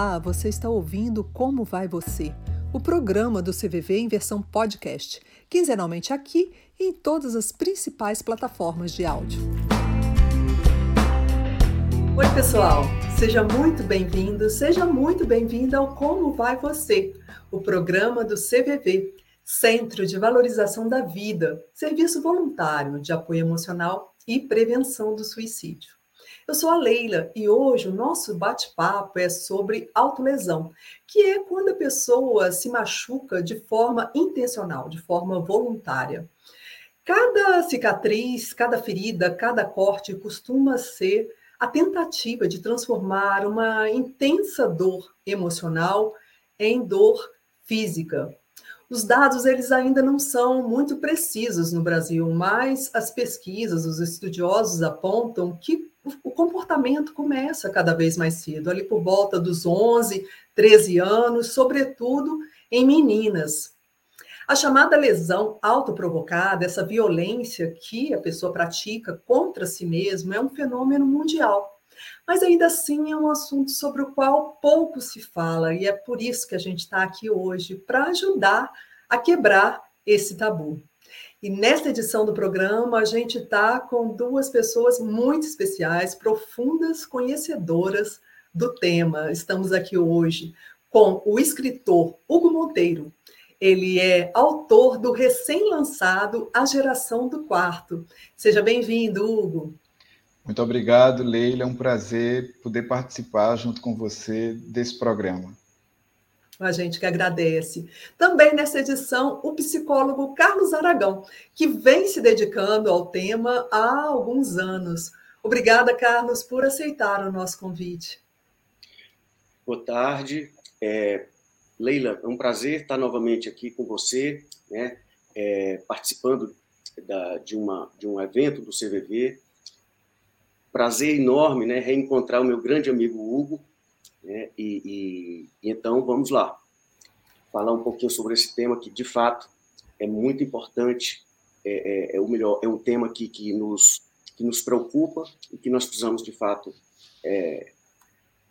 Olá, você está ouvindo Como Vai Você? O programa do CVV em versão podcast, quinzenalmente aqui e em todas as principais plataformas de áudio. Oi, pessoal, seja muito bem-vindo, seja muito bem-vinda ao Como Vai Você, o programa do CVV, Centro de Valorização da Vida, serviço voluntário de apoio emocional e prevenção do suicídio. Eu sou a Leila e hoje o nosso bate-papo é sobre autolesão, que é quando a pessoa se machuca de forma intencional, de forma voluntária. Cada cicatriz, cada ferida, cada corte costuma ser a tentativa de transformar uma intensa dor emocional em dor física. Os dados eles ainda não são muito precisos no Brasil, mas as pesquisas, os estudiosos apontam que o comportamento começa cada vez mais cedo, ali por volta dos 11, 13 anos, sobretudo em meninas. A chamada lesão autoprovocada, essa violência que a pessoa pratica contra si mesma, é um fenômeno mundial. Mas ainda assim é um assunto sobre o qual pouco se fala, e é por isso que a gente está aqui hoje, para ajudar a quebrar esse tabu. E nesta edição do programa, a gente está com duas pessoas muito especiais, profundas conhecedoras do tema. Estamos aqui hoje com o escritor Hugo Monteiro. Ele é autor do recém-lançado A Geração do Quarto. Seja bem-vindo, Hugo. Muito obrigado, Leila. É um prazer poder participar junto com você desse programa. A gente que agradece. Também nessa edição, o psicólogo Carlos Aragão, que vem se dedicando ao tema há alguns anos. Obrigada, Carlos, por aceitar o nosso convite. Boa tarde. É, Leila, é um prazer estar novamente aqui com você, né, é, participando da, de, uma, de um evento do CVV. Prazer enorme né, reencontrar o meu grande amigo Hugo, né? E, e, então vamos lá, falar um pouquinho sobre esse tema que de fato é muito importante, é, é, é o melhor, é um tema que, que nos que nos preocupa e que nós precisamos de fato é,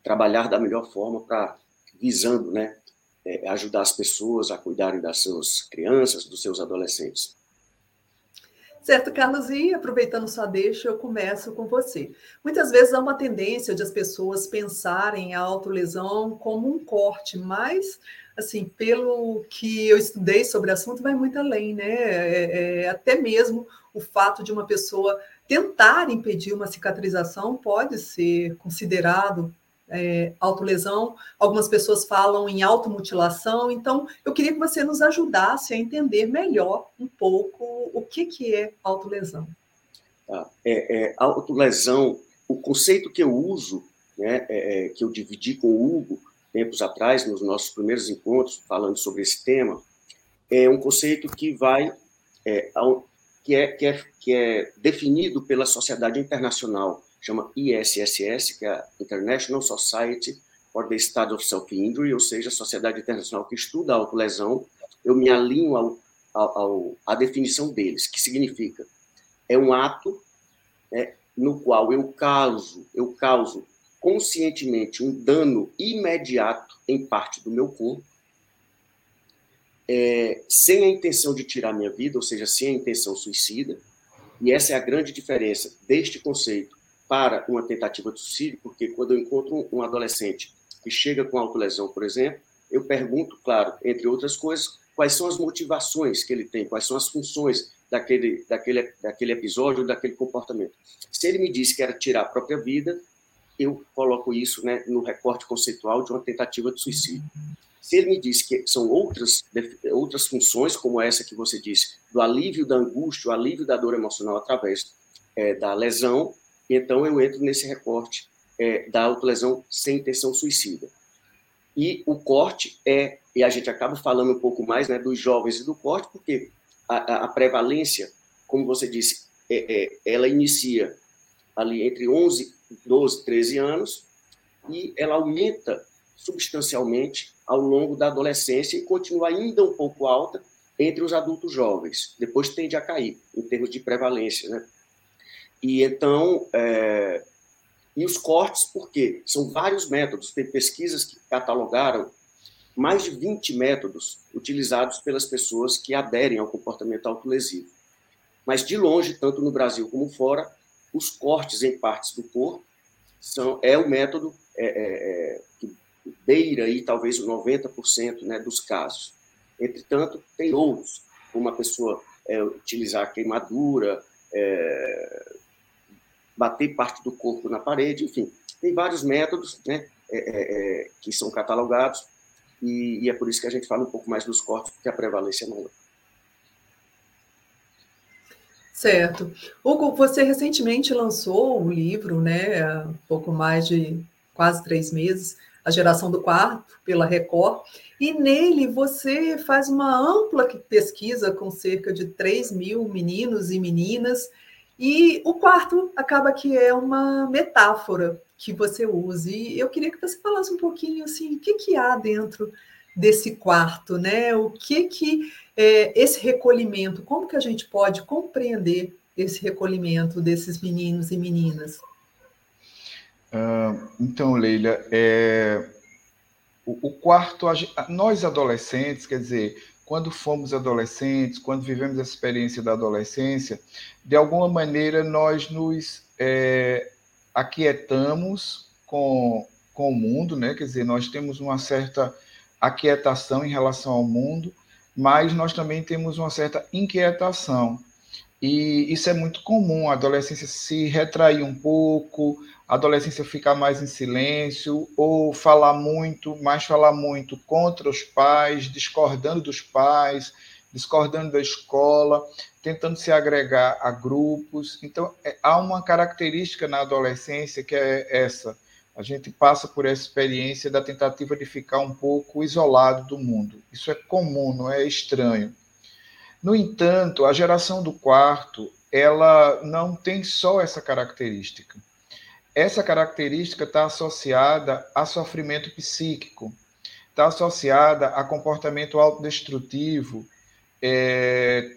trabalhar da melhor forma para visando, né, é, ajudar as pessoas a cuidarem das suas crianças, dos seus adolescentes. Certo, Carlos, e aproveitando sua deixa, eu começo com você. Muitas vezes há uma tendência de as pessoas pensarem a autolesão como um corte, mas, assim, pelo que eu estudei sobre o assunto, vai muito além, né? É, é, até mesmo o fato de uma pessoa tentar impedir uma cicatrização pode ser considerado é, autolesão, algumas pessoas falam em automutilação, então eu queria que você nos ajudasse a entender melhor um pouco o que, que é autolesão. Tá. É, é, autolesão, o conceito que eu uso, né, é, é, que eu dividi com o Hugo tempos atrás, nos nossos primeiros encontros, falando sobre esse tema, é um conceito que vai, é, que, é, que, é, que é definido pela Sociedade Internacional chama ISSS, que é a International Society for the Study of Self-Injury, ou seja, a Sociedade Internacional que estuda a autolesão, eu me alinho ao, ao, ao, à definição deles, que significa é um ato né, no qual eu causo, eu causo conscientemente um dano imediato em parte do meu corpo, é, sem a intenção de tirar minha vida, ou seja, sem a intenção suicida, e essa é a grande diferença deste conceito para uma tentativa de suicídio, porque quando eu encontro um adolescente que chega com autolesão, por exemplo, eu pergunto, claro, entre outras coisas, quais são as motivações que ele tem, quais são as funções daquele, daquele, daquele episódio, daquele comportamento. Se ele me diz que era tirar a própria vida, eu coloco isso né, no recorte conceitual de uma tentativa de suicídio. Se ele me diz que são outras, outras funções, como essa que você disse, do alívio da angústia, o alívio da dor emocional através é, da lesão, então eu entro nesse recorte é, da autolesão sem intenção suicida. E o corte é, e a gente acaba falando um pouco mais né, dos jovens e do corte, porque a, a prevalência, como você disse, é, é, ela inicia ali entre 11, 12, 13 anos, e ela aumenta substancialmente ao longo da adolescência e continua ainda um pouco alta entre os adultos jovens. Depois tende a cair em termos de prevalência, né? E então, é, E os cortes, por quê? São vários métodos. Tem pesquisas que catalogaram mais de 20 métodos utilizados pelas pessoas que aderem ao comportamento autolesivo. Mas, de longe, tanto no Brasil como fora, os cortes em partes do corpo são, é o método é, é, é que beira aí talvez 90% né, dos casos. Entretanto, tem outros, como a pessoa é, utilizar queimadura, é, bater parte do corpo na parede, enfim, tem vários métodos né, é, é, é, que são catalogados e, e, é por isso que a gente fala um pouco mais dos cortes, porque a prevalência é maior. Certo. Hugo, você recentemente lançou um livro, né, há pouco mais de quase três meses, A Geração do Quarto, pela Record, e nele você faz uma ampla pesquisa com cerca de 3 mil meninos e meninas, e o quarto acaba que é uma metáfora que você usa. E eu queria que você falasse um pouquinho assim, o que, que há dentro desse quarto, né? O que que é, esse recolhimento, como que a gente pode compreender esse recolhimento desses meninos e meninas? Uh, então, Leila, é, o, o quarto, nós adolescentes, quer dizer, quando fomos adolescentes, quando vivemos a experiência da adolescência, de alguma maneira nós nos é, aquietamos com, com o mundo, né? quer dizer, nós temos uma certa aquietação em relação ao mundo, mas nós também temos uma certa inquietação. E isso é muito comum, a adolescência se retrair um pouco, adolescência ficar mais em silêncio, ou falar muito, mais falar muito contra os pais, discordando dos pais, discordando da escola, tentando se agregar a grupos. Então, é, há uma característica na adolescência que é essa. A gente passa por essa experiência da tentativa de ficar um pouco isolado do mundo. Isso é comum, não é estranho. No entanto, a geração do quarto, ela não tem só essa característica. Essa característica está associada a sofrimento psíquico, está associada a comportamento autodestrutivo, é,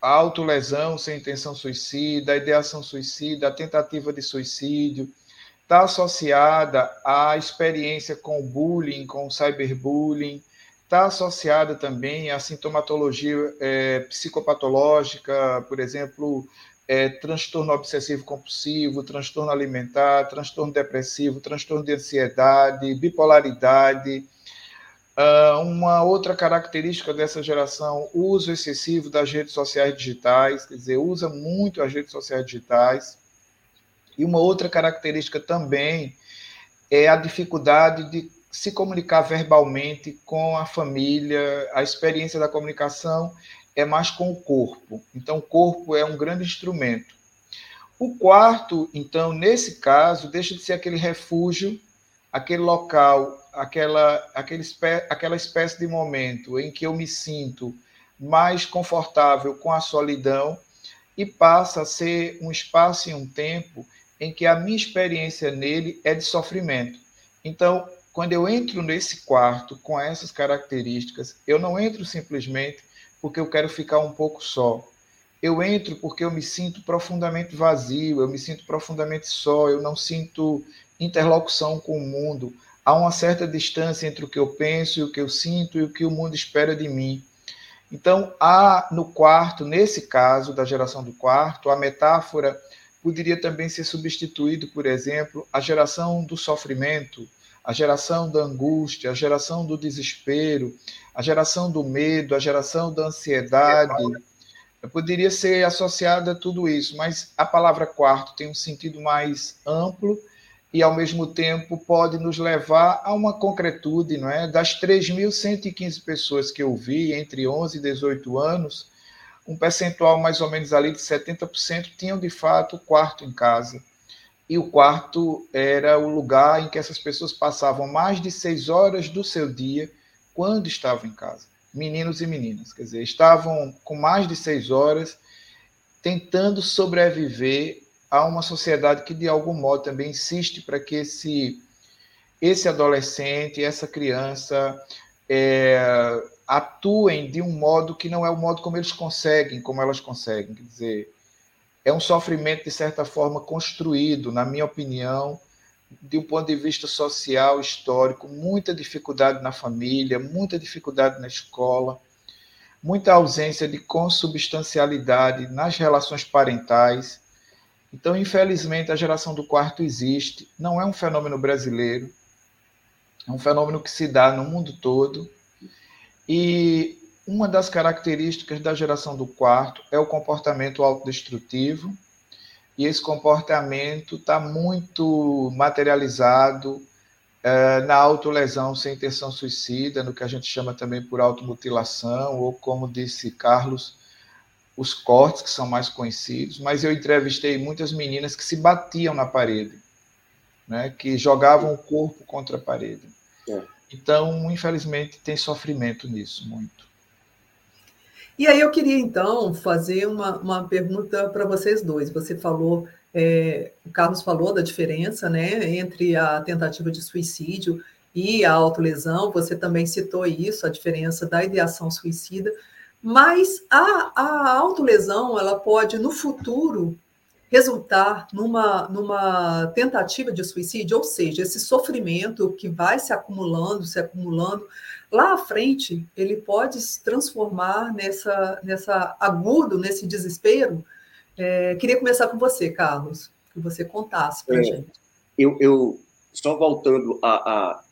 autolesão sem intenção suicida, ideação suicida, a tentativa de suicídio, está associada à experiência com bullying, com cyberbullying, está associada também à sintomatologia é, psicopatológica, por exemplo, é, transtorno obsessivo compulsivo, transtorno alimentar, transtorno depressivo, transtorno de ansiedade, bipolaridade. Uh, uma outra característica dessa geração, uso excessivo das redes sociais digitais, quer dizer, usa muito as redes sociais digitais. E uma outra característica também é a dificuldade de se comunicar verbalmente com a família, a experiência da comunicação é mais com o corpo. Então, o corpo é um grande instrumento. O quarto, então, nesse caso, deixa de ser aquele refúgio, aquele local, aquela, aquele, aquela espécie de momento em que eu me sinto mais confortável com a solidão e passa a ser um espaço e um tempo em que a minha experiência nele é de sofrimento. Então, quando eu entro nesse quarto com essas características, eu não entro simplesmente porque eu quero ficar um pouco só. Eu entro porque eu me sinto profundamente vazio, eu me sinto profundamente só, eu não sinto interlocução com o mundo. Há uma certa distância entre o que eu penso e o que eu sinto e o que o mundo espera de mim. Então, há no quarto, nesse caso da geração do quarto, a metáfora poderia também ser substituído, por exemplo, a geração do sofrimento, a geração da angústia, a geração do desespero, a geração do medo, a geração da ansiedade. Poderia ser associada a tudo isso, mas a palavra quarto tem um sentido mais amplo e, ao mesmo tempo, pode nos levar a uma concretude, não é? Das 3.115 pessoas que eu vi entre 11 e 18 anos, um percentual mais ou menos ali de 70% tinham, de fato, quarto em casa e o quarto era o lugar em que essas pessoas passavam mais de seis horas do seu dia quando estavam em casa. Meninos e meninas, quer dizer, estavam com mais de seis horas tentando sobreviver a uma sociedade que, de algum modo, também insiste para que esse, esse adolescente, essa criança, é, atuem de um modo que não é o modo como eles conseguem, como elas conseguem. Quer dizer, é um sofrimento, de certa forma, construído, na minha opinião, de um ponto de vista social, histórico, muita dificuldade na família, muita dificuldade na escola, muita ausência de consubstancialidade nas relações parentais. Então, infelizmente, a geração do quarto existe, não é um fenômeno brasileiro, é um fenômeno que se dá no mundo todo. E uma das características da geração do quarto é o comportamento autodestrutivo, e esse comportamento está muito materializado é, na autolesão sem intenção suicida, no que a gente chama também por automutilação, ou como disse Carlos, os cortes, que são mais conhecidos, mas eu entrevistei muitas meninas que se batiam na parede, né, que jogavam o corpo contra a parede. É. Então, infelizmente, tem sofrimento nisso, muito. E aí eu queria, então, fazer uma, uma pergunta para vocês dois. Você falou, é, o Carlos falou da diferença né, entre a tentativa de suicídio e a autolesão, você também citou isso, a diferença da ideação suicida, mas a, a autolesão, ela pode, no futuro, resultar numa, numa tentativa de suicídio, ou seja, esse sofrimento que vai se acumulando, se acumulando, lá à frente ele pode se transformar nessa, nessa agudo, nesse desespero. É, queria começar com você, Carlos, que você contasse para a é, gente. Eu, eu, só voltando a, a,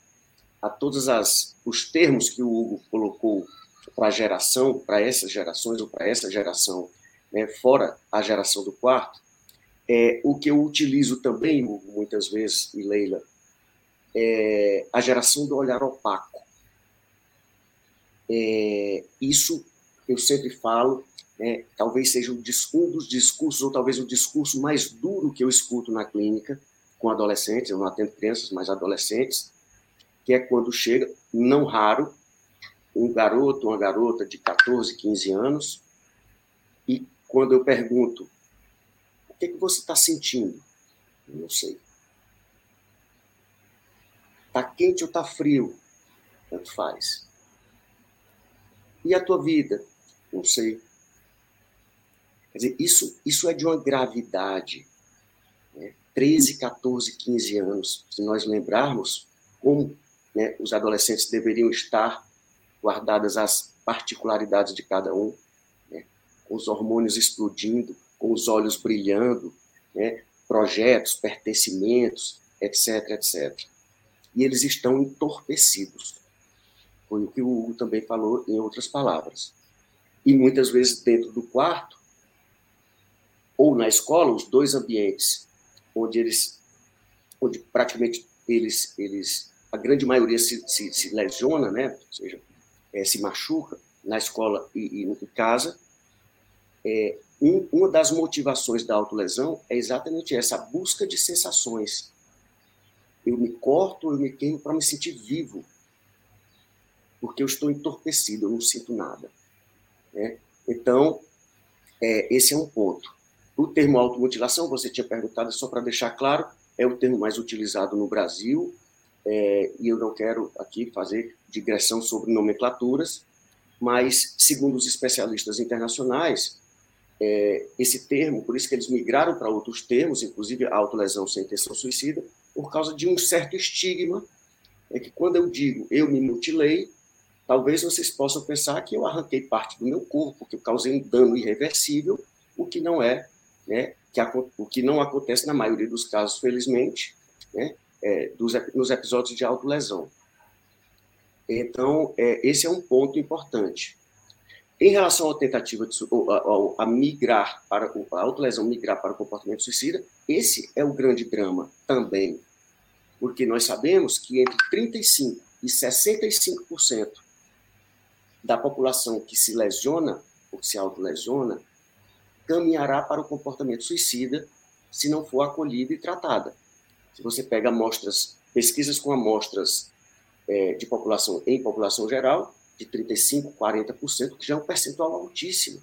a todos as, os termos que o Hugo colocou para a geração, para essas gerações ou para essa geração, né, fora a geração do quarto, é, o que eu utilizo também, muitas vezes, e Leila, é a geração do olhar opaco. É, isso eu sempre falo, né, talvez seja um dos discursos, ou talvez o discurso mais duro que eu escuto na clínica com adolescentes, eu não atendo crianças, mas adolescentes, que é quando chega, não raro, um garoto, uma garota de 14, 15 anos, e quando eu pergunto que, que você está sentindo? Não sei. Está quente ou está frio? Tanto faz. E a tua vida? Não sei. Quer dizer, isso, isso é de uma gravidade. Né? 13, 14, 15 anos. Se nós lembrarmos como né, os adolescentes deveriam estar guardadas as particularidades de cada um, né? com os hormônios explodindo, com os olhos brilhando, né? projetos, pertencimentos, etc, etc. E eles estão entorpecidos. Foi o que o Hugo também falou em outras palavras. E muitas vezes dentro do quarto, ou na escola, os dois ambientes onde eles, onde praticamente eles, eles a grande maioria se, se, se lesiona, né? ou seja, é, se machuca, na escola e, e em casa, é, um, uma das motivações da autolesão é exatamente essa, busca de sensações. Eu me corto, eu me queimo para me sentir vivo, porque eu estou entorpecido, eu não sinto nada. Né? Então, é, esse é um ponto. O termo automutilação, você tinha perguntado, só para deixar claro, é o termo mais utilizado no Brasil, é, e eu não quero aqui fazer digressão sobre nomenclaturas, mas, segundo os especialistas internacionais, é, esse termo, por isso que eles migraram para outros termos, inclusive autolesão sem intenção suicida, por causa de um certo estigma, é que quando eu digo eu me mutilei, talvez vocês possam pensar que eu arranquei parte do meu corpo, que eu causei um dano irreversível, o que não é, né, que o que não acontece na maioria dos casos, felizmente, né, é, dos, nos episódios de autolesão. Então, é, esse é um ponto importante. Em relação à tentativa de a, a migrar para a autolesão migrar para o comportamento suicida, esse é o grande drama também, porque nós sabemos que entre 35 e 65% da população que se lesiona ou que se autolesiona caminhará para o comportamento suicida se não for acolhida e tratada. Se você pega amostras, pesquisas com amostras é, de população em população geral, de 35%, 40%, que já é um percentual altíssimo,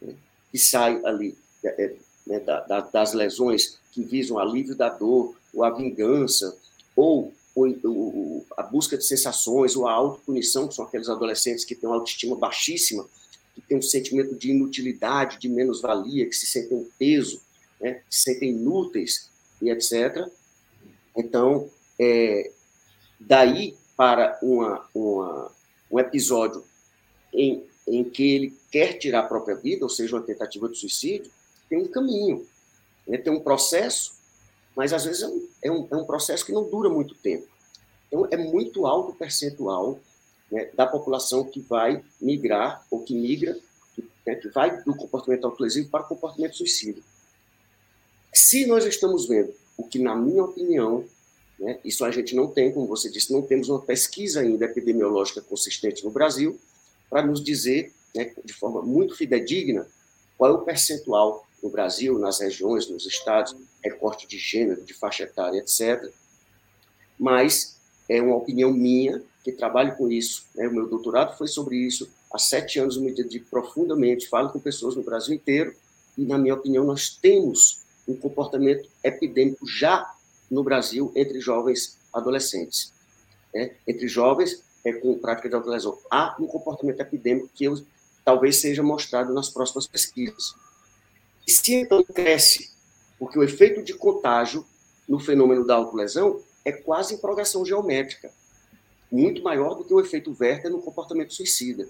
né, que sai ali é, é, né, da, da, das lesões que visam alívio da dor, ou a vingança, ou, ou, a busca de sensações, ou a autopunição, que são aqueles adolescentes que têm uma autoestima baixíssima, que têm um sentimento de inutilidade, de menos-valia, que se sentem um peso, né, que se sentem inúteis e etc. Então, é, daí para uma, uma, um episódio em, em que ele quer tirar a própria vida, ou seja, uma tentativa de suicídio, tem um caminho, né, tem um processo, mas às vezes é um, é um, é um processo que não dura muito tempo. Então, é muito alto o percentual né, da população que vai migrar, ou que migra, que, né, que vai do comportamento autolesivo para o comportamento suicida. Se nós estamos vendo o que, na minha opinião, né, isso a gente não tem, como você disse, não temos uma pesquisa ainda epidemiológica consistente no Brasil para nos dizer, né, de forma muito fidedigna, qual é o percentual no Brasil, nas regiões, nos estados, recorte de gênero, de faixa etária, etc. Mas é uma opinião minha, que trabalho com isso. Né? O meu doutorado foi sobre isso. Há sete anos eu me dedico profundamente, falo com pessoas no Brasil inteiro, e, na minha opinião, nós temos um comportamento epidêmico já no Brasil entre jovens adolescentes. Né? Entre jovens é, com prática de autolesão. Há um comportamento epidêmico que eu, talvez seja mostrado nas próximas pesquisas. E se então cresce, porque o efeito de contágio no fenômeno da autolesão é quase em progressão geométrica, muito maior do que o efeito Werther no comportamento suicida.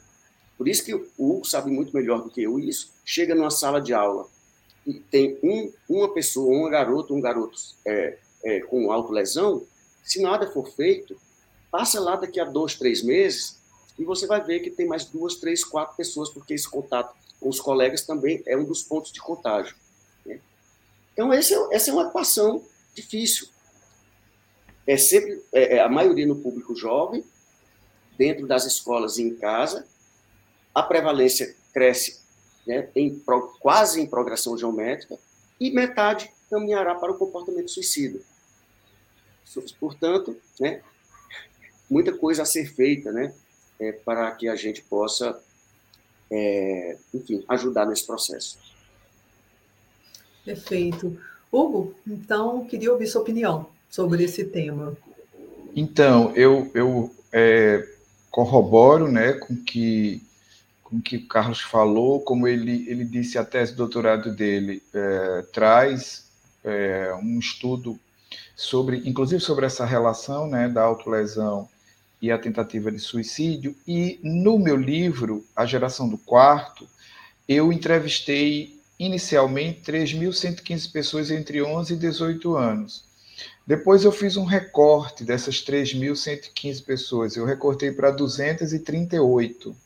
Por isso que o Hugo sabe muito melhor do que eu isso, chega numa sala de aula e tem um, uma pessoa, um garoto, um garoto é, é, com autolesão, se nada for feito, passa lá daqui a dois, três meses e você vai ver que tem mais duas, três, quatro pessoas, porque esse contato com os colegas também é um dos pontos de contágio. Né? Então, esse é, essa é uma equação difícil é sempre é, é, a maioria no público jovem, dentro das escolas e em casa. A prevalência cresce né, em, quase em progressão geométrica e metade caminhará para o comportamento suicida. Portanto, né, muita coisa a ser feita né, é, para que a gente possa, é, enfim, ajudar nesse processo. Perfeito. Hugo, então, queria ouvir sua opinião sobre esse tema? Então, eu, eu é, corroboro né, com que, com que o Carlos falou, como ele, ele disse, a tese de doutorado dele é, traz é, um estudo sobre, inclusive sobre essa relação né, da autolesão e a tentativa de suicídio, e no meu livro, A Geração do Quarto, eu entrevistei inicialmente 3.115 pessoas entre 11 e 18 anos. Depois eu fiz um recorte dessas 3.115 pessoas, eu recortei para 238.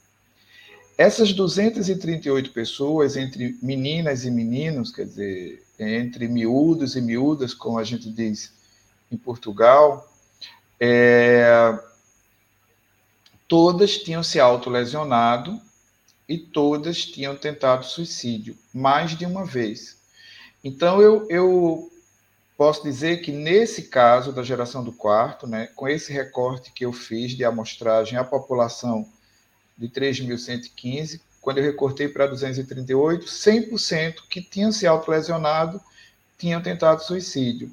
Essas 238 pessoas, entre meninas e meninos, quer dizer, entre miúdos e miúdas, como a gente diz em Portugal, é, todas tinham se autolesionado e todas tinham tentado suicídio, mais de uma vez. Então, eu, eu posso dizer que nesse caso da geração do quarto, né, com esse recorte que eu fiz de amostragem à população de 3.115, quando eu recortei para 238, 100% que tinham se autolesionado tinham tentado suicídio.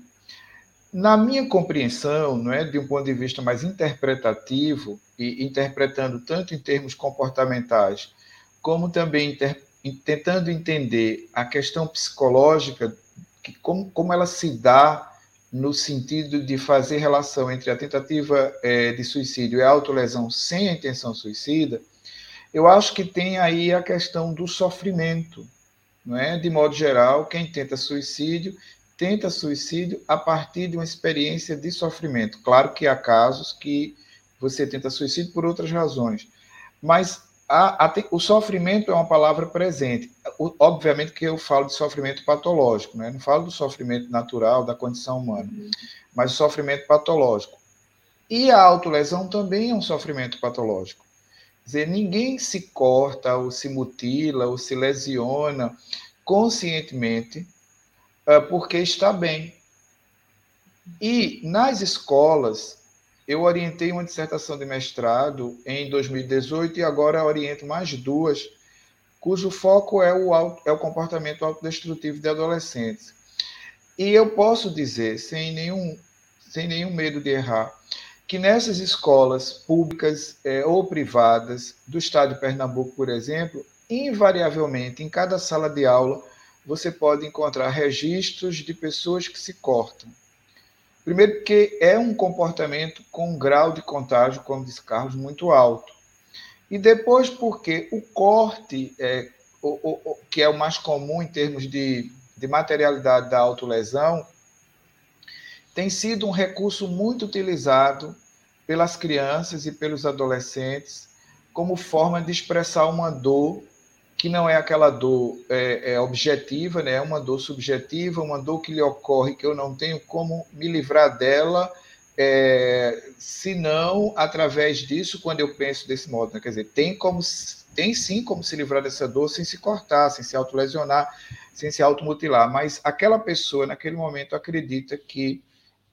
Na minha compreensão, não é, de um ponto de vista mais interpretativo e interpretando tanto em termos comportamentais, como também inter, tentando entender a questão psicológica que como, como ela se dá no sentido de fazer relação entre a tentativa é, de suicídio e a autolesão sem a intenção suicida, eu acho que tem aí a questão do sofrimento. Não é? De modo geral, quem tenta suicídio, tenta suicídio a partir de uma experiência de sofrimento. Claro que há casos que você tenta suicídio por outras razões, mas a, a, o sofrimento é uma palavra presente. O, obviamente que eu falo de sofrimento patológico, né? não falo do sofrimento natural da condição humana, uhum. mas o sofrimento patológico. E a autolesão também é um sofrimento patológico. Quer dizer, ninguém se corta, ou se mutila, ou se lesiona conscientemente uh, porque está bem. E nas escolas, eu orientei uma dissertação de mestrado em 2018 e agora oriento mais duas, cujo foco é o, auto, é o comportamento autodestrutivo de adolescentes. E eu posso dizer, sem nenhum, sem nenhum medo de errar, que nessas escolas públicas é, ou privadas do estado de Pernambuco, por exemplo, invariavelmente, em cada sala de aula, você pode encontrar registros de pessoas que se cortam. Primeiro, porque é um comportamento com um grau de contágio, como disse Carlos, muito alto. E depois, porque o corte, é, o, o, que é o mais comum em termos de, de materialidade da autolesão, tem sido um recurso muito utilizado pelas crianças e pelos adolescentes como forma de expressar uma dor que não é aquela dor é, é objetiva, né? é uma dor subjetiva, uma dor que lhe ocorre que eu não tenho como me livrar dela, é, senão através disso, quando eu penso desse modo. Né? Quer dizer, tem, como, tem sim como se livrar dessa dor sem se cortar, sem se autolesionar, sem se automutilar, mas aquela pessoa, naquele momento, acredita que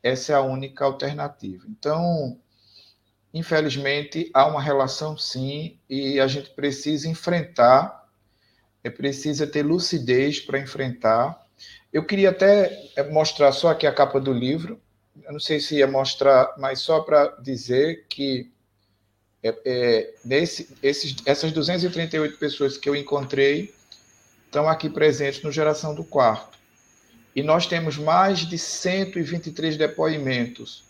essa é a única alternativa. Então, infelizmente, há uma relação sim, e a gente precisa enfrentar é precisa ter lucidez para enfrentar. Eu queria até é, mostrar só aqui a capa do livro. Eu não sei se ia mostrar, mas só para dizer que é, é, nesse, esses, essas 238 pessoas que eu encontrei estão aqui presentes no Geração do Quarto. E nós temos mais de 123 depoimentos.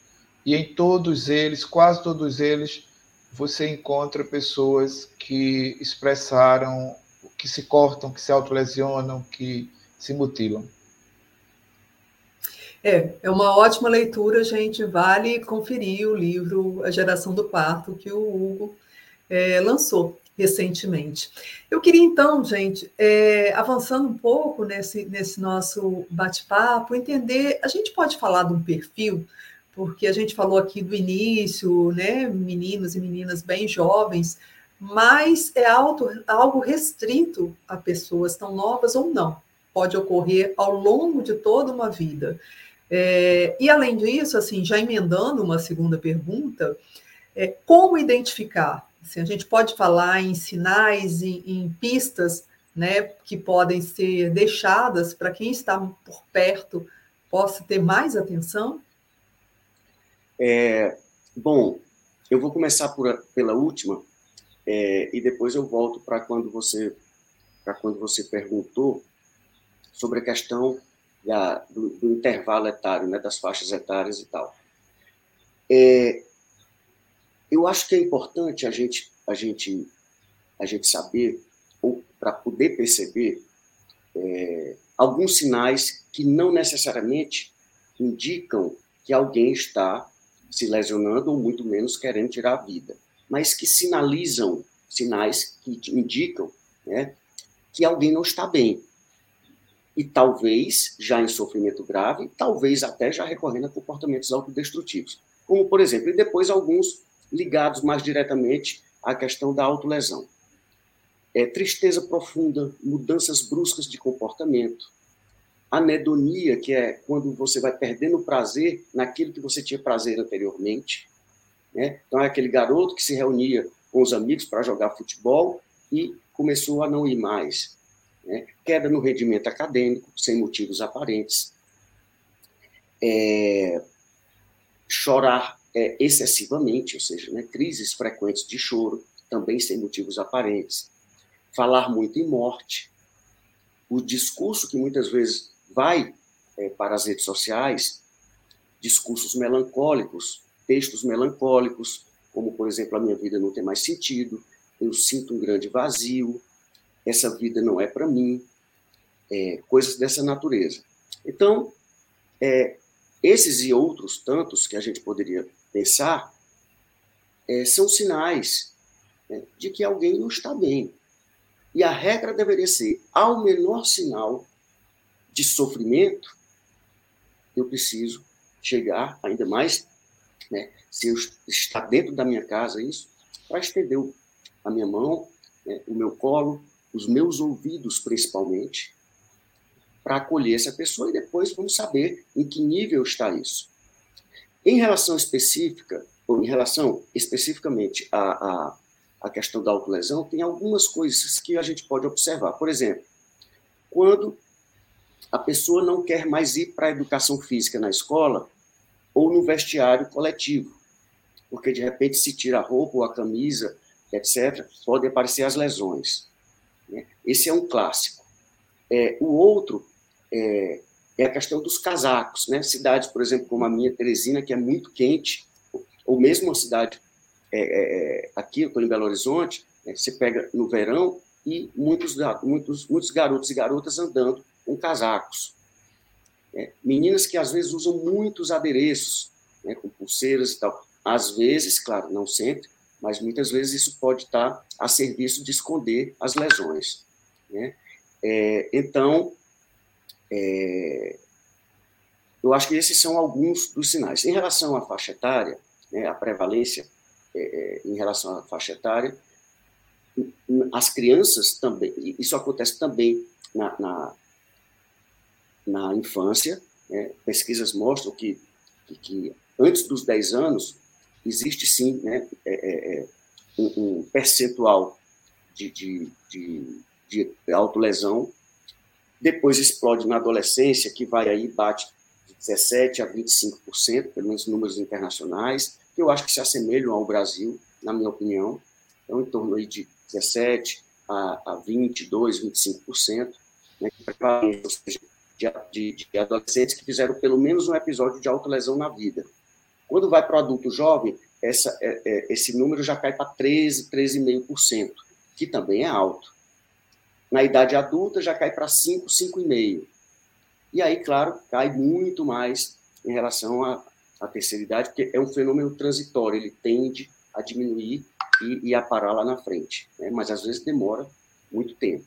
E em todos eles, quase todos eles, você encontra pessoas que expressaram que se cortam, que se autolesionam, que se mutilam. É, é uma ótima leitura, gente. Vale conferir o livro A Geração do Parto, que o Hugo é, lançou recentemente. Eu queria, então, gente, é, avançando um pouco nesse, nesse nosso bate-papo, entender. A gente pode falar de um perfil, porque a gente falou aqui do início, né? Meninos e meninas bem jovens mas é algo, algo restrito a pessoas tão novas ou não. Pode ocorrer ao longo de toda uma vida. É, e além disso, assim, já emendando uma segunda pergunta, é, como identificar? Assim, a gente pode falar em sinais, em, em pistas, né, que podem ser deixadas para quem está por perto possa ter mais atenção? É, bom, eu vou começar por, pela última, é, e depois eu volto para quando você para quando você perguntou sobre a questão da, do, do, intervalo etário, né, das faixas etárias e tal. É, eu acho que é importante a gente a gente a gente saber ou para poder perceber é, alguns sinais que não necessariamente indicam que alguém está se lesionando ou muito menos querendo tirar a vida mas que sinalizam, sinais que indicam né, que alguém não está bem. E talvez já em sofrimento grave, talvez até já recorrendo a comportamentos autodestrutivos. Como, por exemplo, e depois alguns ligados mais diretamente à questão da autolesão. É, tristeza profunda, mudanças bruscas de comportamento, anedonia, que é quando você vai perdendo prazer naquilo que você tinha prazer anteriormente, né? Então, é aquele garoto que se reunia com os amigos para jogar futebol e começou a não ir mais. Né? Queda no rendimento acadêmico, sem motivos aparentes. É... Chorar é, excessivamente, ou seja, né, crises frequentes de choro, também sem motivos aparentes. Falar muito em morte. O discurso que muitas vezes vai é, para as redes sociais, discursos melancólicos, textos melancólicos, como, por exemplo, a minha vida não tem mais sentido, eu sinto um grande vazio, essa vida não é para mim, é, coisas dessa natureza. Então, é, esses e outros tantos que a gente poderia pensar é, são sinais né, de que alguém não está bem. E a regra deveria ser: ao menor sinal de sofrimento, eu preciso chegar, ainda mais né? Se eu, está dentro da minha casa isso, para estender a minha mão, né, o meu colo, os meus ouvidos principalmente, para acolher essa pessoa e depois vamos saber em que nível está isso. Em relação específica, ou em relação especificamente à, à, à questão da autolesão, tem algumas coisas que a gente pode observar. Por exemplo, quando a pessoa não quer mais ir para a educação física na escola, ou no vestiário coletivo, porque de repente se tira a roupa ou a camisa, etc., podem aparecer as lesões. Né? Esse é um clássico. É, o outro é, é, a questão dos casacos. Né? Cidades, por exemplo, como a minha, Teresina, que é muito quente, ou mesmo uma cidade é, é, é aqui, eu estou em Belo Horizonte, né? você pega no verão e muitos, muitos, muitos garotos e garotas andando com casacos. É, meninas que às vezes usam muitos adereços, né, com pulseiras e tal. Às vezes, claro, não sempre, mas muitas vezes isso pode estar a serviço de esconder as lesões. Né? É, então, é, eu acho que esses são alguns dos sinais. Em relação à faixa etária, né, a prevalência é, é em relação à faixa etária, as crianças também, isso acontece também na, na na infância. Né? Pesquisas mostram que, que, que, antes dos 10 anos existe sim né, é, é, é, um, um, percentual de, de, de, de autolesão. Depois explode na adolescência, que vai aí, bate de 17% a 25%, pelo menos números internacionais, que eu acho que se assemelham ao Brasil, na minha opinião. Então, em torno aí de 17% a, a 22%, 25%, né, ou seja, de, de, de adolescentes que fizeram pelo menos um episódio de autolesão na vida. Quando vai para o adulto jovem, essa, é, é, esse número já cai para 13, 13,5%, que também é alto. Na idade adulta já cai para 5, 5,5%. E aí, claro, cai muito mais em relação à, à terceira idade, porque é um fenômeno transitório, ele tende a diminuir e, e a parar lá na frente. Né? Mas às vezes demora muito tempo.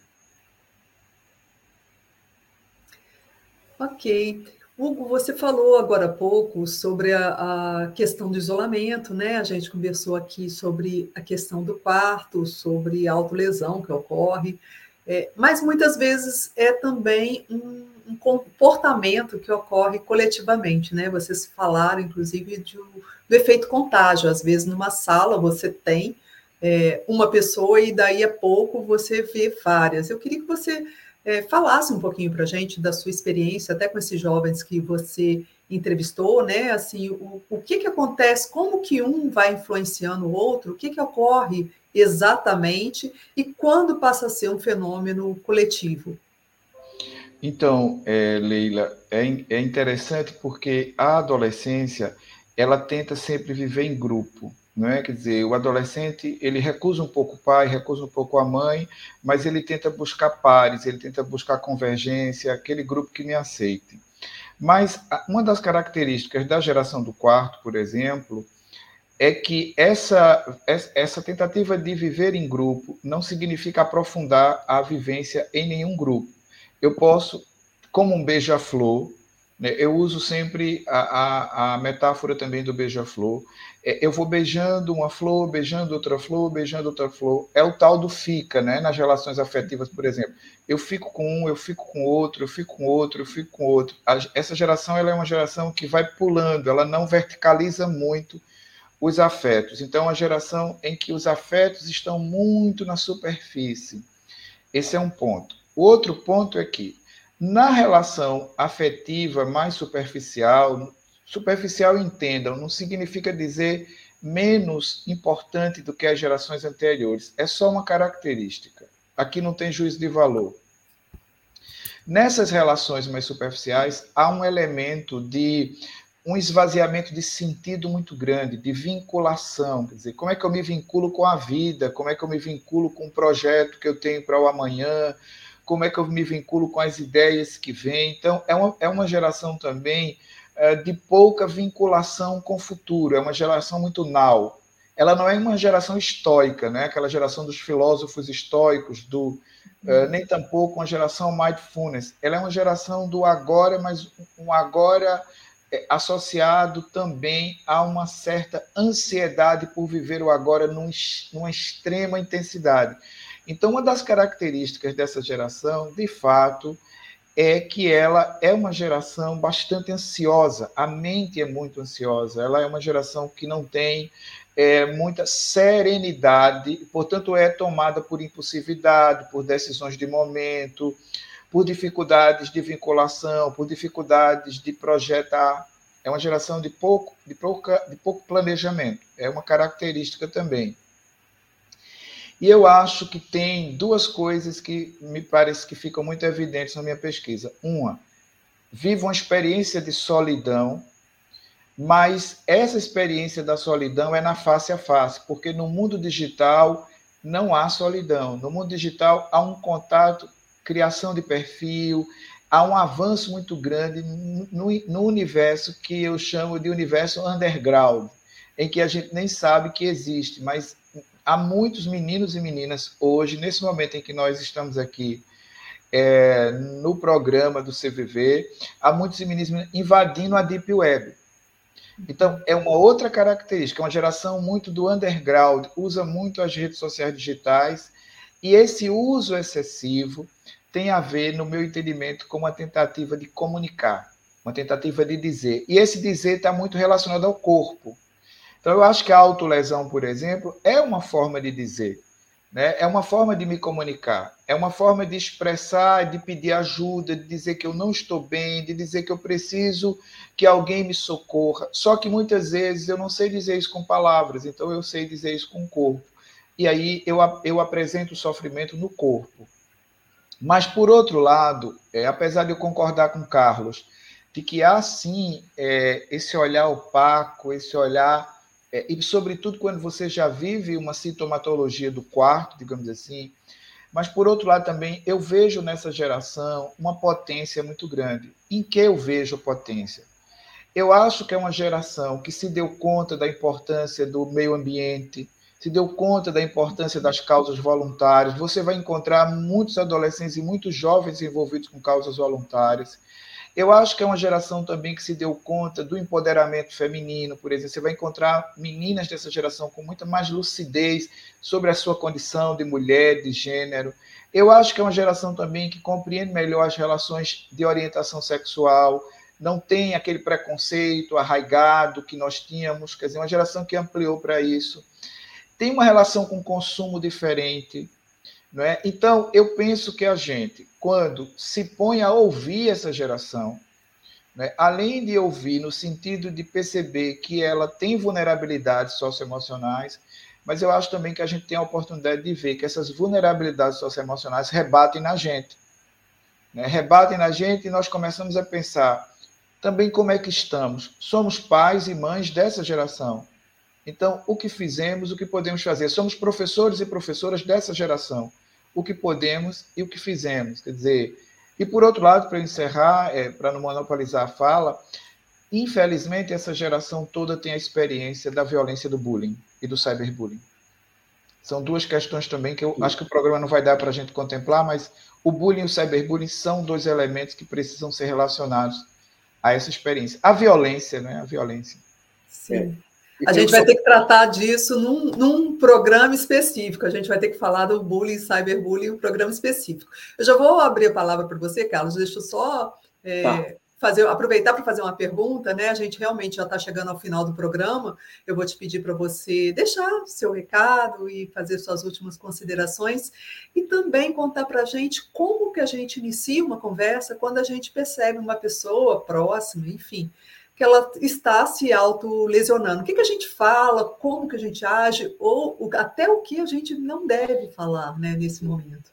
Ok. Hugo, você falou agora há pouco sobre a, a, questão do isolamento, né? A gente conversou aqui sobre a questão do quarto, sobre a autolesão que ocorre, é, mas muitas vezes é também um, um, comportamento que ocorre coletivamente, né? Vocês falaram, inclusive, de, do efeito contágio. Às vezes, numa sala, você tem é, uma pessoa e daí a pouco você vê várias. Eu queria que você é, falasse um pouquinho para a gente da sua experiência, até com esses jovens que você entrevistou, né? Assim, o, o que, que acontece, como que um vai influenciando o outro, o que, que ocorre exatamente e quando passa a ser um fenômeno coletivo? Então, é, Leila, é, é interessante porque a adolescência ela tenta sempre viver em grupo é? Quer dizer, o adolescente, ele recusa um pouco o pai, recusa um pouco a mãe, mas ele tenta buscar pares, ele tenta buscar convergência, aquele grupo que me aceite. Mas uma das características da geração do quarto, por exemplo, é que essa, essa tentativa de viver em grupo não significa aprofundar a vivência em nenhum grupo. Eu posso, como um beija-flor, eu uso sempre a, a, a metáfora também do beija-flor. É, eu vou beijando uma flor, beijando outra flor, beijando outra flor. É o tal do fica, né? Nas relações afetivas, por exemplo. Eu fico com um, eu fico com outro, eu fico com outro, eu fico com outro. essa geração ela é uma geração que vai pulando, ela não verticaliza muito os afetos. Então, uma geração em que os afetos estão muito na superfície. Esse é um ponto. O outro ponto é que, na relação afetiva mais superficial, Superficial, entendam, não significa dizer menos importante do que as gerações anteriores. É só uma característica. Aqui não tem juízo de valor. Nessas relações mais superficiais, há um elemento de um esvaziamento de sentido muito grande, de vinculação. Quer dizer, como é que eu me vinculo com a vida? Como é que eu me vinculo com o projeto que eu tenho para o amanhã? Como é que eu me vinculo com as ideias que vêm? Então, é uma, é uma geração também é, de pouca vinculação com o futuro, é uma geração muito now. Ela não é uma geração estoica, né? aquela geração dos filósofos estoicos, do, é, nem tampouco uma geração mindfulness. Ela é uma geração do agora, mas um agora é, associado também a uma certa ansiedade por viver o agora num, numa extrema intensidade. Então, uma das características dessa geração, de fato, é que ela é uma geração bastante ansiosa, a mente é muito ansiosa, ela é uma geração que não tem é, muita serenidade, portanto, é tomada por impulsividade, por decisões de momento, por dificuldades de vinculação, por dificuldades de projetar. É uma geração de pouco, de pouca, de pouco planejamento, é uma característica também. E eu acho que tem duas coisas que me parece que ficam muito evidentes na minha pesquisa. Uma, vivo uma experiência de solidão, mas essa experiência da solidão é na face a face, porque no mundo digital não há solidão. No mundo digital há um contato, criação de perfil, há um avanço muito grande no, no universo que eu chamo de universo underground, em que a gente nem sabe que existe, mas há muitos meninos e meninas hoje, nesse momento em que nós estamos aqui é, no programa do CVV, há muitos meninos invadindo a Deep Web. Então, é uma outra característica, é uma geração muito do underground, usa muito as redes sociais digitais, e esse uso excessivo tem a ver, no meu entendimento, com uma tentativa de comunicar, uma tentativa de dizer. E esse dizer está muito relacionado ao corpo. Então, eu acho que a autolesão, por exemplo, é uma forma de dizer, né? é uma forma de me comunicar, é uma forma de expressar, de pedir ajuda, de dizer que eu não estou bem, de dizer que eu preciso que alguém me socorra. Só que muitas vezes eu não sei dizer isso com palavras, então eu sei dizer isso com o corpo. E aí eu, eu apresento o sofrimento no corpo. Mas, por outro lado, é, apesar de eu concordar com Carlos, de que há sim é, esse olhar opaco, esse olhar é, e sobretudo quando você já vive uma sintomatologia do quarto, digamos assim. Mas, por outro lado, também eu vejo nessa geração uma potência muito grande. Em que eu vejo potência? Eu acho que é uma geração que se deu conta da importância do meio ambiente, se deu conta da importância das causas voluntárias. Você vai encontrar muitos adolescentes e muitos jovens envolvidos com causas voluntárias. Eu acho que é uma geração também que se deu conta do empoderamento feminino, por exemplo. Você vai encontrar meninas dessa geração com muita mais lucidez sobre a sua condição de mulher, de gênero. Eu acho que é uma geração também que compreende melhor as relações de orientação sexual, não tem aquele preconceito arraigado que nós tínhamos, quer dizer, uma geração que ampliou para isso. Tem uma relação com consumo diferente, não é? Então, eu penso que a gente, quando se põe a ouvir essa geração, né, além de ouvir no sentido de perceber que ela tem vulnerabilidades socioemocionais, mas eu acho também que a gente tem a oportunidade de ver que essas vulnerabilidades socioemocionais rebatem na gente. Né? Rebatem na gente e nós começamos a pensar também como é que estamos. Somos pais e mães dessa geração. Então, o que fizemos, o que podemos fazer? Somos professores e professoras dessa geração. O que podemos e o que fizemos. Quer dizer, e por outro lado, para encerrar, é, para não monopolizar a fala, infelizmente essa geração toda tem a experiência da violência do bullying e do cyberbullying. São duas questões também que eu acho que o programa não vai dar para a gente contemplar, mas o bullying e o cyberbullying são dois elementos que precisam ser relacionados a essa experiência. A violência, né? A violência. Sim. É. A gente vai ter que tratar disso num, num, programa específico. A gente vai ter que falar do bullying, cyberbullying, um programa específico. Eu já vou abrir a palavra para você, Carlos. Deixa eu só é, tá. Fazer, aproveitar para fazer uma pergunta, né? A gente realmente já está chegando ao final do programa. Eu vou te pedir para você deixar seu recado e fazer suas últimas considerações e também contar para a gente como que a gente inicia uma conversa quando a gente percebe uma pessoa próxima, enfim que ela está se autolesionando. O que, que a gente fala, como que a gente age, ou até o que a gente não deve falar né, nesse momento.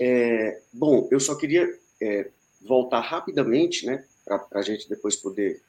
É, bom, eu só queria é, voltar rapidamente, né, para a gente depois poder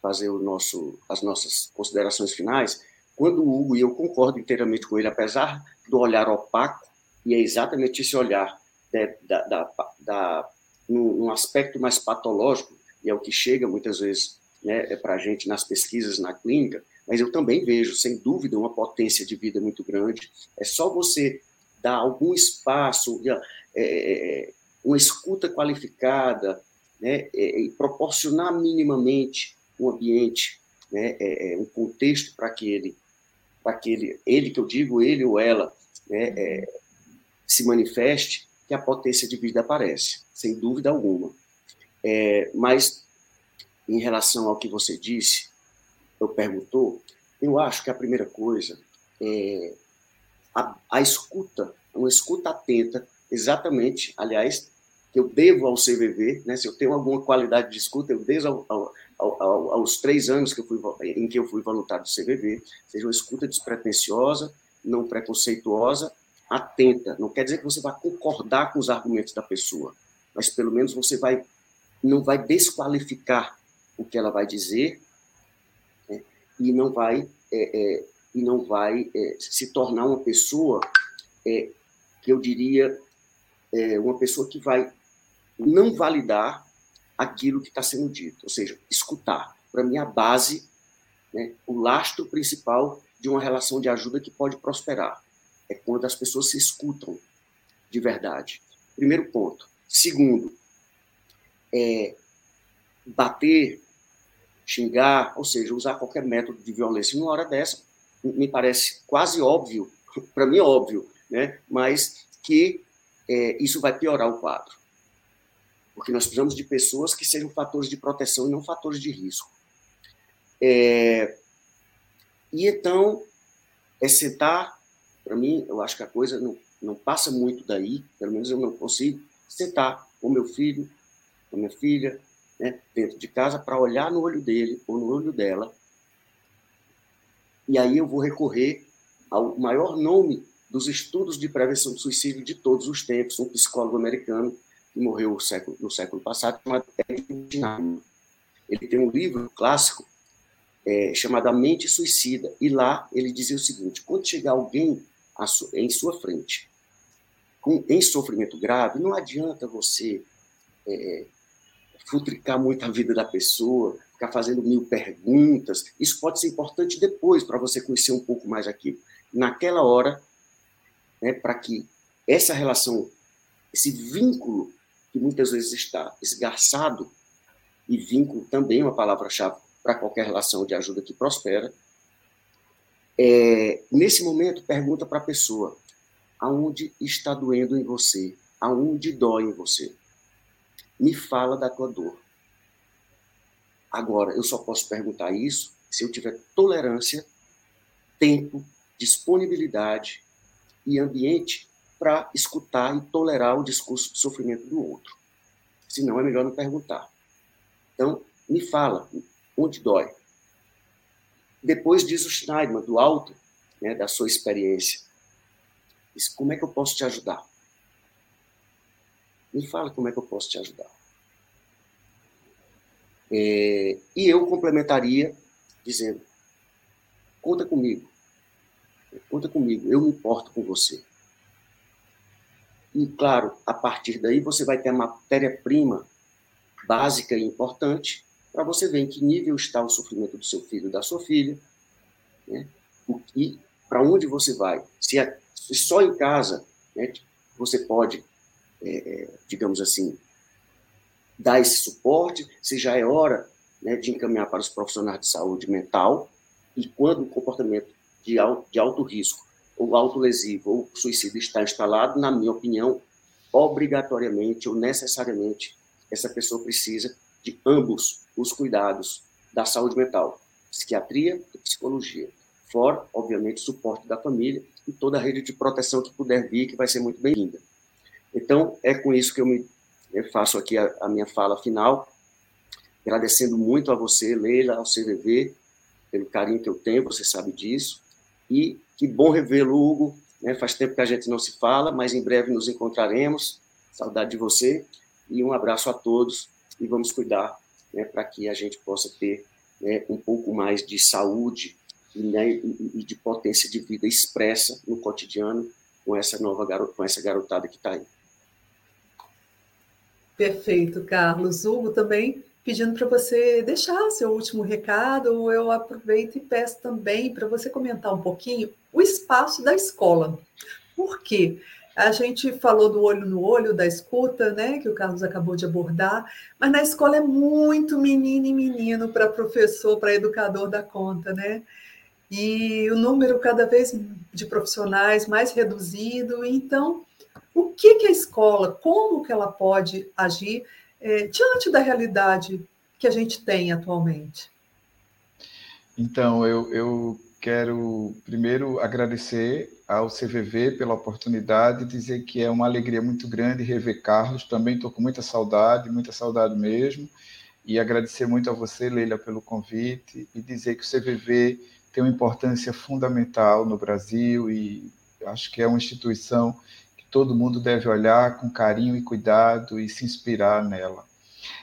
fazer o nosso, as nossas considerações finais. Quando o Hugo, e eu concordo inteiramente com ele, apesar do olhar opaco, e é exatamente esse olhar né, da, da, da, num, aspecto mais patológico, e é o que chega muitas vezes né, é para a gente nas pesquisas na clínica, mas eu também vejo, sem dúvida, uma potência de vida muito grande. É só você dar algum espaço, é, é, uma escuta qualificada, né, é, e proporcionar minimamente um ambiente, né, é, é um contexto para que ele, para que ele, ele que eu digo, ele ou ela, né, é, se manifeste, que a potência de vida aparece, sem dúvida alguma. mas em relação ao que você disse, eu perguntou, eu acho que a primeira coisa é a, a escuta, uma escuta atenta, exatamente, aliás, que eu devo ao CVV, né? Se eu tenho alguma qualidade de escuta, eu desde ao, ao, ao, aos três anos que eu fui, em que eu fui voluntário do CVV, seja uma escuta despretensiosa, não preconceituosa, atenta. Não quer dizer que você vai concordar com os argumentos da pessoa, mas pelo menos você vai não vai desqualificar o que ela vai dizer né? e não vai é, é, e não vai é, se tornar uma pessoa é, que eu diria é, uma pessoa que vai não validar aquilo que está sendo dito, ou seja, escutar. Para mim, a base, né, o lastro principal de uma relação de ajuda que pode prosperar é quando as pessoas se escutam de verdade. Primeiro ponto. Segundo, é bater, xingar, ou seja, usar qualquer método de violência numa hora dessa, me parece quase óbvio, para mim é óbvio, né? mas que é, isso vai piorar o quadro. Porque nós precisamos de pessoas que sejam fatores de proteção e não fatores de risco. É, e então, é sentar, para mim, eu acho que a coisa não, não passa muito daí, pelo menos eu não consigo, sentar com meu filho, com minha filha, né, dentro de casa, para olhar no olho dele ou no olho dela. E aí eu vou recorrer ao maior nome dos estudos de prevenção do suicídio de todos os tempos, um psicólogo americano que morreu no século, no século passado, chamado Edwin Ele tem um livro clássico é, chamado A Mente Suicida, e lá ele dizia o seguinte, quando chegar alguém em sua frente com, em sofrimento grave, não adianta você é, futricar muito a vida da pessoa, ficar fazendo mil perguntas. Isso pode ser importante depois, para você conhecer um pouco mais aquilo. Naquela hora, né, para que essa relação, esse vínculo que muitas vezes está esgarçado, e vínculo também é uma palavra-chave para qualquer relação de ajuda que prospera, é, nesse momento, pergunta para a pessoa: aonde está doendo em você? Aonde dói em você? Me fala da tua dor. Agora, eu só posso perguntar isso se eu tiver tolerância, tempo, disponibilidade e ambiente para escutar e tolerar o discurso de sofrimento do outro. Senão é melhor não perguntar. Então, me fala onde dói. Depois diz o Schneidman, do alto, né, da sua experiência. Diz, como é que eu posso te ajudar? Me fala como é que eu posso te ajudar. É, e eu complementaria dizendo: conta comigo, conta comigo, eu me importo com você. E, claro, a partir daí você vai ter a matéria-prima básica e importante para você ver em que nível está o sofrimento do seu filho, da sua filha, né? e para onde você vai. Se, é, se, só em casa né, você pode, é, é, digamos assim, dar esse suporte, se já é hora né, de encaminhar para os profissionais de saúde mental, e quando o comportamento de alto, de alto risco, ou alto lesivo, ou suicídio está instalado, na minha opinião, obrigatoriamente ou necessariamente essa pessoa precisa de ambos os cuidados da saúde mental, psiquiatria e psicologia. Fora, obviamente, o suporte da família e toda a rede de proteção que puder vir, que vai ser muito bem-vinda. Então, é com isso que eu me eu faço aqui a, a, minha fala final, agradecendo muito a você, Leila, ao CVV, pelo carinho que eu tenho, você sabe disso, e que bom revê-lo, Hugo, né? faz tempo que a gente não se fala, mas em breve nos encontraremos, saudade de você, e um abraço a todos, e vamos cuidar né, para que a gente possa ter né, um pouco mais de saúde né, e, de potência de vida expressa no cotidiano com essa nova garota, com essa garotada que está aí. Perfeito, Carlos. Hugo também pedindo para você deixar seu último recado, eu aproveito e peço também para você comentar um pouquinho espaço da escola. Por quê? A gente falou do olho no olho, da escuta, né, que o Carlos acabou de abordar, mas na escola é muito menino e menino para professor, para educador da conta, né? E o número cada vez de profissionais mais reduzido. Então, o que, que a escola, como que ela pode agir é, diante da realidade que a gente tem atualmente? Então, eu, eu quero primeiro agradecer ao CVV pela oportunidade, dizer que é uma alegria muito grande rever Carlos, também estou com muita saudade, muita saudade mesmo, e agradecer muito a você, Leila, pelo convite, e dizer que o CVV tem uma importância fundamental no Brasil e acho que é uma instituição que todo mundo deve olhar com carinho e cuidado e se inspirar nela.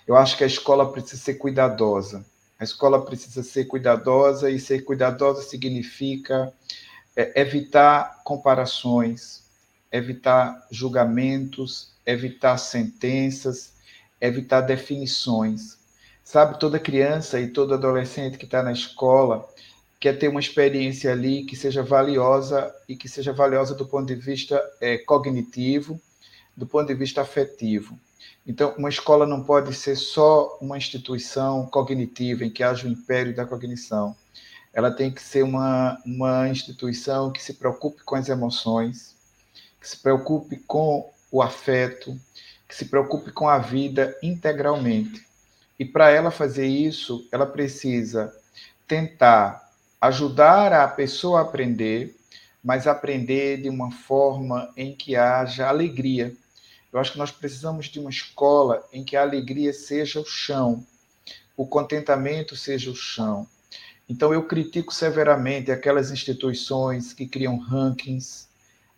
Eu acho que a escola precisa ser cuidadosa. A escola precisa ser cuidadosa e ser cuidadosa significa é, evitar comparações, evitar julgamentos, evitar sentenças, evitar definições. Sabe, toda criança e todo adolescente que está na escola quer ter uma experiência ali que seja valiosa e que seja valiosa do ponto de vista é, cognitivo, do ponto de vista afetivo. Então, uma escola não pode ser só uma instituição cognitiva em que haja o império da cognição. Ela tem que ser uma, uma instituição que se preocupe com as emoções, que se preocupe com o afeto, que se preocupe com a vida integralmente. E para ela fazer isso, ela precisa tentar ajudar a pessoa a aprender, mas aprender de uma forma em que haja alegria. Eu acho que nós precisamos de uma escola em que a alegria seja o chão, o contentamento seja o chão. Então eu critico severamente aquelas instituições que criam rankings,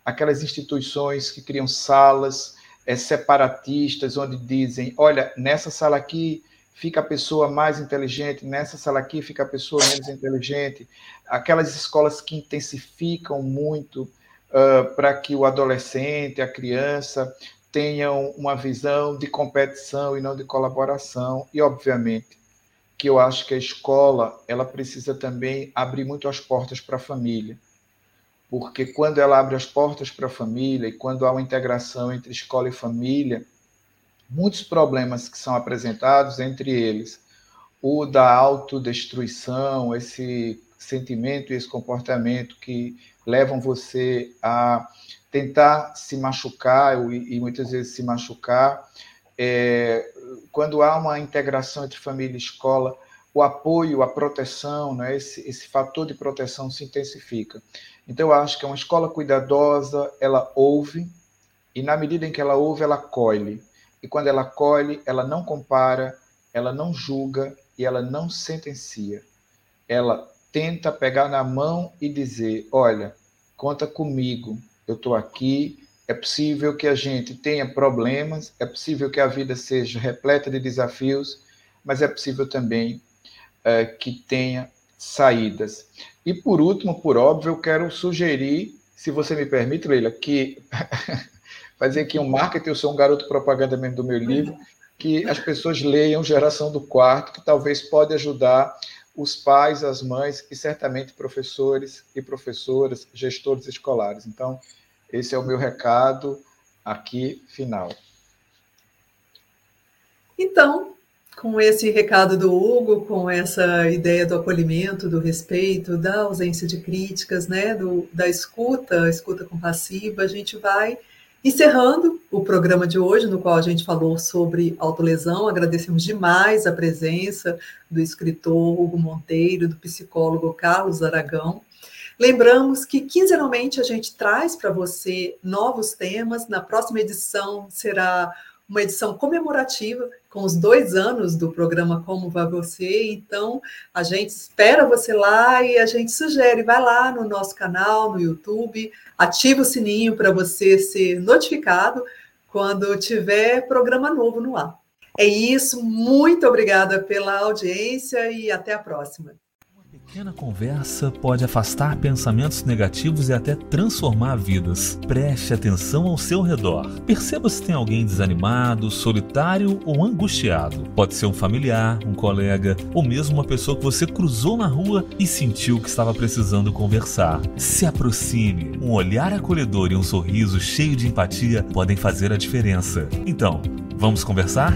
aquelas instituições que criam salas é, separatistas, onde dizem: olha, nessa sala aqui fica a pessoa mais inteligente, nessa sala aqui fica a pessoa menos inteligente. Aquelas escolas que intensificam muito uh, para que o adolescente, a criança, tenham uma visão de competição e não de colaboração. E, obviamente, que eu acho que a escola ela precisa também abrir muito as portas para a família porque quando ela abre as portas para a família e quando há uma integração entre escola e família, muitos problemas que são apresentados, entre eles o da autodestruição, esse sentimento e esse comportamento que levam você a tentar se machucar e, muitas vezes se machucar. É, quando há uma integração entre família e escola, o apoio, a proteção, né, esse, esse fator de proteção se intensifica. Então, eu acho que é uma escola cuidadosa, ela ouve, e na medida em que ela ouve, ela colhe. E quando ela colhe, ela não compara, ela não julga e ela não sentencia. Ela tenta pegar na mão e dizer: olha, conta comigo, eu estou aqui. É possível que a gente tenha problemas, é possível que a vida seja repleta de desafios, mas é possível também é, que tenha saídas. E por último, por óbvio, eu quero sugerir, se você me permite, Leila, que fazer aqui um marketing, eu sou um garoto propaganda mesmo do meu livro, que as pessoas leiam Geração do Quarto, que talvez pode ajudar os pais, as mães e certamente professores e professoras, gestores escolares. Então, esse é o meu recado aqui final. Então, com esse recado do Hugo, com essa ideia do acolhimento, do respeito, da ausência de críticas, né, do, da escuta, escuta compassiva, a gente vai encerrando o programa de hoje, no qual a gente falou sobre autolesão. Agradecemos demais a presença do escritor Hugo Monteiro, do psicólogo Carlos Aragão. Lembramos que quinzenalmente a gente traz para você novos temas. Na próxima edição será uma edição comemorativa com os dois anos do programa Como Vai Você. Então, a gente espera você lá e a gente sugere, vai lá no nosso canal, no YouTube, ativa o sininho para você ser notificado quando tiver programa novo no ar. É isso, muito obrigada pela audiência e até a próxima pequena conversa pode afastar pensamentos negativos e até transformar vidas. Preste atenção ao seu redor. Perceba se tem alguém desanimado, solitário ou angustiado. Pode ser um familiar, um colega ou mesmo uma pessoa que você cruzou na rua e sentiu que estava precisando conversar. Se aproxime. Um olhar acolhedor e um sorriso cheio de empatia podem fazer a diferença. Então, vamos conversar?